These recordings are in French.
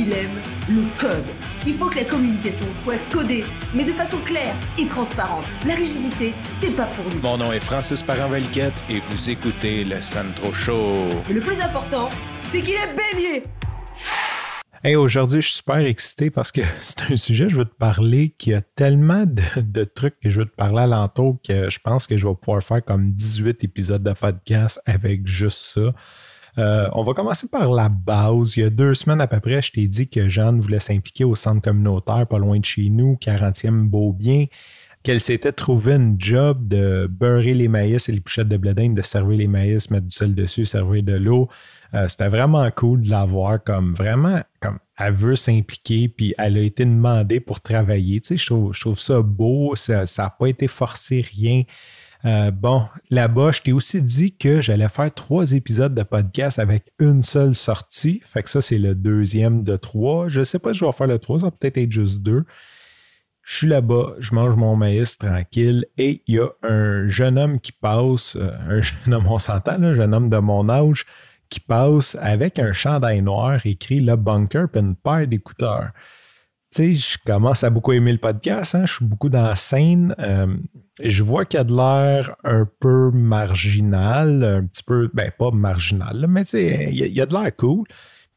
il aime le code. Il faut que la communication soit codée, mais de façon claire et transparente. La rigidité, c'est pas pour nous. Mon nom est Francis Parent-Valquette et vous écoutez le Sandro Show. Mais le plus important, c'est qu'il est bélier. Hey, aujourd'hui, je suis super excité parce que c'est un sujet, je veux te parler, qui a tellement de, trucs que je veux te parler alentour que je pense que je vais pouvoir faire comme 18 épisodes de podcast avec juste ça. Euh, on va commencer par la base. Il y a deux semaines à peu près, je t'ai dit que Jeanne voulait s'impliquer au centre communautaire pas loin de chez nous, 40e Beaubien, qu'elle s'était trouvé une job de beurrer les maïs et les pouchettes de blé de servir les maïs, mettre du sel dessus, servir de l'eau. Euh, c'était vraiment cool de la voir comme vraiment comme elle veut s'impliquer, puis elle a été demandée pour travailler. Tu sais, je trouve, ça beau, ça n'a pas été forcé, rien. Euh, bon, là-bas, je t'ai aussi dit que j'allais faire trois épisodes de podcast avec une seule sortie. Fait que ça, c'est le deuxième de trois. Je sais pas si je vais faire le trois, ça va peut-être être juste deux. Je suis là-bas, je mange mon maïs tranquille et il y a un jeune homme qui passe, euh, un jeune homme, on s'entend, un jeune homme de mon âge, qui passe avec un chandail noir écrit Le Bunker et une paire d'écouteurs. Je commence à beaucoup aimer le podcast, hein, je suis beaucoup dans la scène. Euh, je vois qu'il y a de l'air un peu marginal, un petit peu, ben pas marginal, mais il y, a de l'air cool.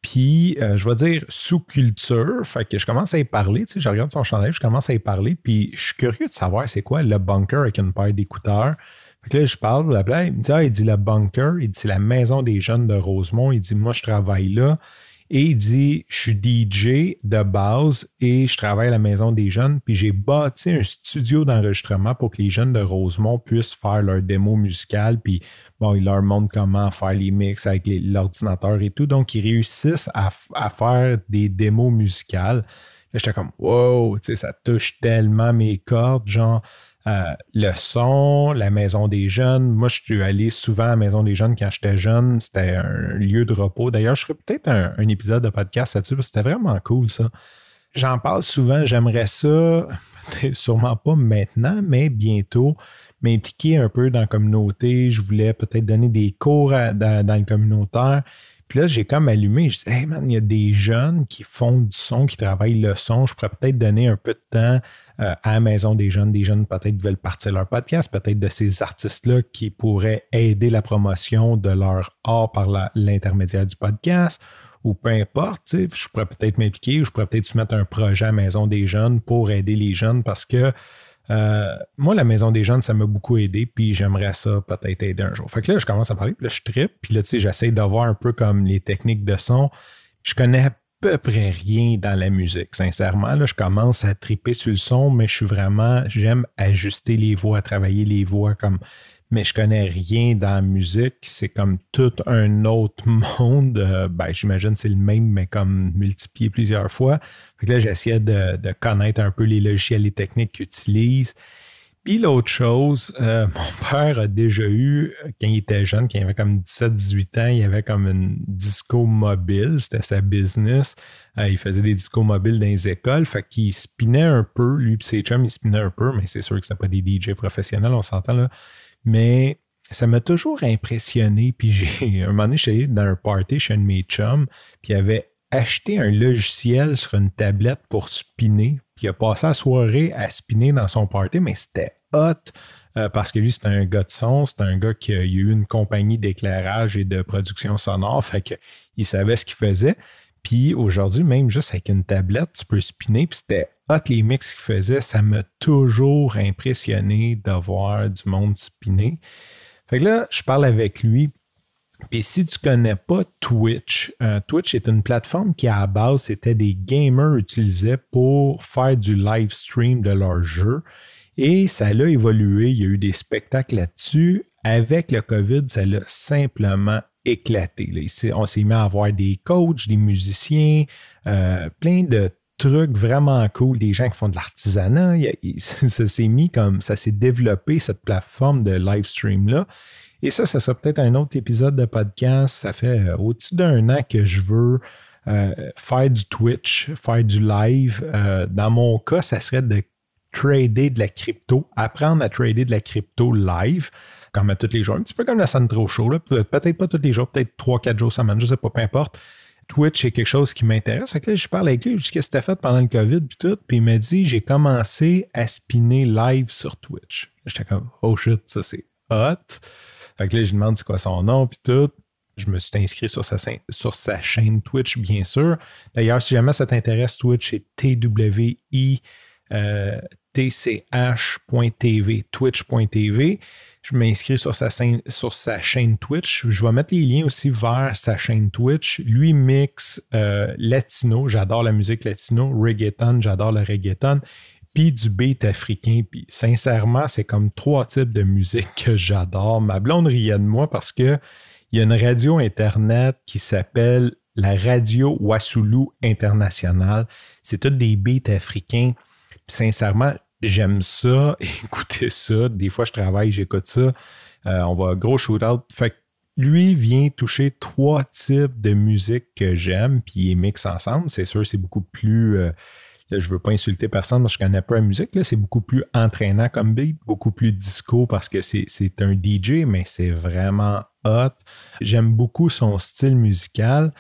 Puis, euh, je vais dire sous-culture, fait que je commence à y parler, je regarde son chandail, je commence à y parler, puis je suis curieux de savoir c'est quoi le bunker avec une paire d'écouteurs. Fait que là, je parle, il me dit, ah, il dit le bunker, il dit c'est la maison des jeunes de Rosemont, il dit moi je travaille là. Et il dit Je suis DJ de base et je travaille à la maison des jeunes. Puis j'ai bâti un studio d'enregistrement pour que les jeunes de Rosemont puissent faire leur démo musicale. Puis bon, il leur montre comment faire les mix avec l'ordinateur et tout. Donc, ils réussissent à, faire des démos musicales. J'étais comme Wow, ça touche tellement mes cordes. Genre, euh, le son, la maison des jeunes. Moi, je suis allé souvent à la maison des jeunes quand j'étais jeune. C'était un lieu de repos. D'ailleurs, je ferais peut-être un, épisode de podcast là-dessus parce que c'était vraiment cool, ça. J'en parle souvent. J'aimerais ça, sûrement pas maintenant, mais bientôt, m'impliquer un peu dans la communauté. Je voulais peut-être donner des cours dans, dans le communautaire. Puis là, j'ai comme allumé, je dis, hey man, il y a des jeunes qui font du son, qui travaillent le son. Je pourrais peut-être donner un peu de temps euh, à maison des jeunes. Des jeunes peut-être veulent partir leur podcast, peut-être de ces artistes-là qui pourraient aider la promotion de leur art par l'intermédiaire du podcast ou peu importe, je pourrais peut-être m'impliquer ou je pourrais peut-être soumettre un projet à Maison des Jeunes pour aider les jeunes parce que euh, moi, la Maison des Jeunes, ça m'a beaucoup aidé, puis j'aimerais ça peut-être aider un jour. Fait que là, je commence à parler, puis là, je trippe, puis là, tu sais, j'essaie de voir un peu comme les techniques de son. Je connais peu près rien dans la musique. Sincèrement, là, je commence à triper sur le son, mais je suis vraiment, j'aime ajuster les voix, travailler les voix comme. Mais je connais rien dans la musique. C'est comme tout un autre monde. Euh, ben, j'imagine c'est le même, mais comme multiplié plusieurs fois. Fait que là, j'essayais de, de, connaître un peu les logiciels et techniques qu'ils utilisent. Puis l'autre chose, euh, mon père a déjà eu, quand il était jeune, quand il avait comme 17-18 ans, il avait comme une disco mobile, c'était sa business. Euh, il faisait des discos mobiles dans les écoles, fait qu'il spinait un peu, lui et ses chums, il spinait un peu, mais c'est sûr que c'était pas des DJ professionnels, on s'entend là. Mais ça m'a toujours impressionné, puis j'ai, un moment donné, j'étais dans un party chez un de mes chums, puis il avait acheté un logiciel sur une tablette pour spinner, puis il a passé la soirée à spinner dans son party, mais c'était hot. Euh, parce que lui, c'était un gars de son, c'était un gars qui a eu une compagnie d'éclairage et de production sonore, fait qu'il savait ce qu'il faisait. Puis aujourd'hui, même juste avec une tablette, tu peux spinner, puis c'était hot les mix qu'il faisait. Ça m'a toujours impressionné de voir du monde spinner. Fait que là, je parle avec lui, et si tu ne connais pas Twitch, euh, Twitch est une plateforme qui à la base c'était des gamers utilisaient pour faire du live stream de leur jeu. Et ça a évolué, il y a eu des spectacles là-dessus. Avec le COVID, ça l'a simplement éclaté. On s'est mis à avoir des coachs, des musiciens, euh, plein de trucs vraiment cool, des gens qui font de l'artisanat. Ça s'est mis comme ça s'est développé cette plateforme de live stream là. Et ça, ça sera peut-être un autre épisode de podcast. Ça fait euh, au-dessus d'un an que je veux euh, faire du Twitch, faire du live. Euh, dans mon cas, ça serait de trader de la crypto, apprendre à trader de la crypto live, comme à tous les jours. Un petit peu comme la Sandro Show, peut-être pas tous les jours, peut-être 3-4 jours semaine, je sais pas, peu importe. Twitch, c'est quelque chose qui m'intéresse. Fait que là, je parle avec lui, je dis qu'est-ce que fait pendant le COVID, puis tout? Puis il m'a dit, j'ai commencé à spinner live sur Twitch. J'étais comme, oh shit, ça c'est hot. Fait que là, je lui demande c'est quoi son nom, puis tout. Je me suis inscrit sur sa, sur sa chaîne Twitch, bien sûr. D'ailleurs, si jamais ça t'intéresse, Twitch, c'est TWI. Euh, tch.tv, twitch.tv. Je m'inscris sur sa, sur sa chaîne Twitch. Je vais mettre les liens aussi vers sa chaîne Twitch. Lui mixe euh, latino, j'adore la musique latino, reggaeton, j'adore le reggaeton, puis du beat africain. Puis sincèrement, c'est comme trois types de musique que j'adore. Ma blonde riait de moi parce que il y a une radio internet qui s'appelle la Radio Wassoulou International. C'est tous des beats africains sincèrement, j'aime ça, écouter ça. Des fois, je travaille, j'écoute ça. Euh, on va gros shootout. Fait lui vient toucher trois types de musique que j'aime, puis il mixe ensemble. C'est sûr, c'est beaucoup plus. Euh, là, je veux pas insulter personne parce que je connais pas la musique. C'est beaucoup plus entraînant comme beat, beaucoup plus disco parce que c'est un DJ, mais c'est vraiment hot. J'aime beaucoup son style musical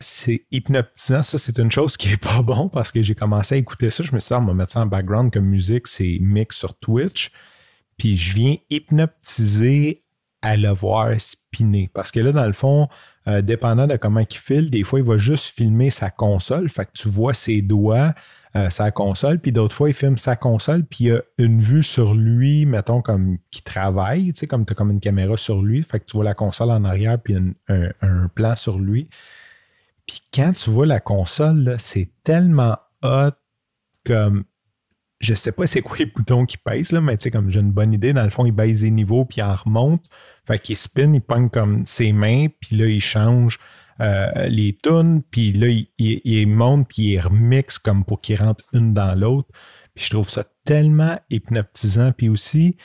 c'est hypnotisant. Ça, c'est une chose qui est pas bon parce que j'ai commencé à écouter ça. Je me suis dit, ah, on va mettre ça en background comme musique, c'est mix sur Twitch. Puis je viens hypnotiser à le voir spinner. Parce que là, dans le fond, euh, dépendant de comment il file, des fois, il va juste filmer sa console. Fait que tu vois ses doigts, euh, sa console. Puis d'autres fois, il filme sa console. Puis il y a une vue sur lui, mettons, comme qui travaille. Tu sais, comme tu as comme une caméra sur lui. Fait que tu vois la console en arrière, puis un, un plan sur lui. Puis quand tu vois la console, c'est tellement hot comme. Je sais pas c'est quoi les boutons qui pèsent, là, mais tu sais, comme j'ai une bonne idée, dans le fond, il baisse les niveaux, puis il en remonte. Fait qu'il spin, il pogne comme ses mains, puis là, il change euh, les tunes, puis là, il, monte, puis il remixe comme pour qu'il rentre une dans l'autre. Puis je trouve ça tellement hypnotisant, puis aussi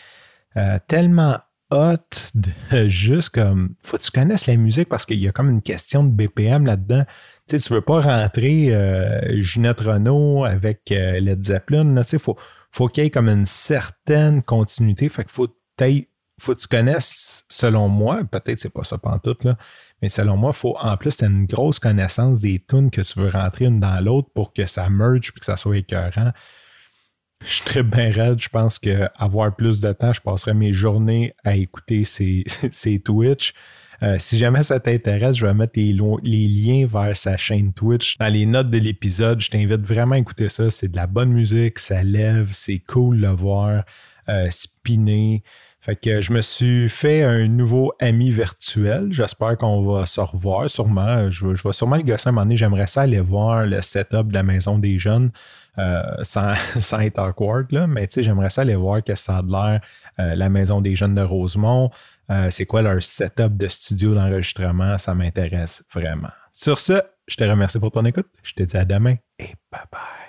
euh, tellement hot de juste comme faut que tu connaisses la musique parce qu'il y a comme une question de BPM là-dedans. Tu sais, tu veux pas rentrer euh, Ginette Renault avec euh, Led Zeppelin. tu sais, faut, faut qu'il y ait comme une certaine continuité. Fait faut, faut que tu connaisses, selon moi, peut-être c'est pas ça pantoute, là, mais selon moi, faut en plus tu une grosse connaissance des tunes que tu veux rentrer une dans l'autre pour que ça merge et que ça soit écœurant je très bien raide. Je pense qu'avoir plus de temps, je passerai mes journées à écouter ces, Twitch. Euh, si jamais ça t'intéresse, je vais mettre les, liens vers sa chaîne Twitch dans les notes de l'épisode. Je t'invite vraiment à écouter ça. C'est de la bonne musique, ça lève, c'est cool de le voir euh, spinner. Fait que je me suis fait un nouveau ami virtuel. J'espère qu'on va se revoir sûrement. Je, je vais sûrement le gosser un moment donné. J'aimerais ça aller voir le setup de la maison des jeunes euh, sans, sans, être awkward. Là. Mais j'aimerais ça aller voir que ça a l'air euh, la maison des jeunes de Rosemont. Euh, c'est quoi leur setup de studio d'enregistrement? Ça m'intéresse vraiment. Sur ce, je te remercie pour ton écoute. Je te dis à demain et bye bye.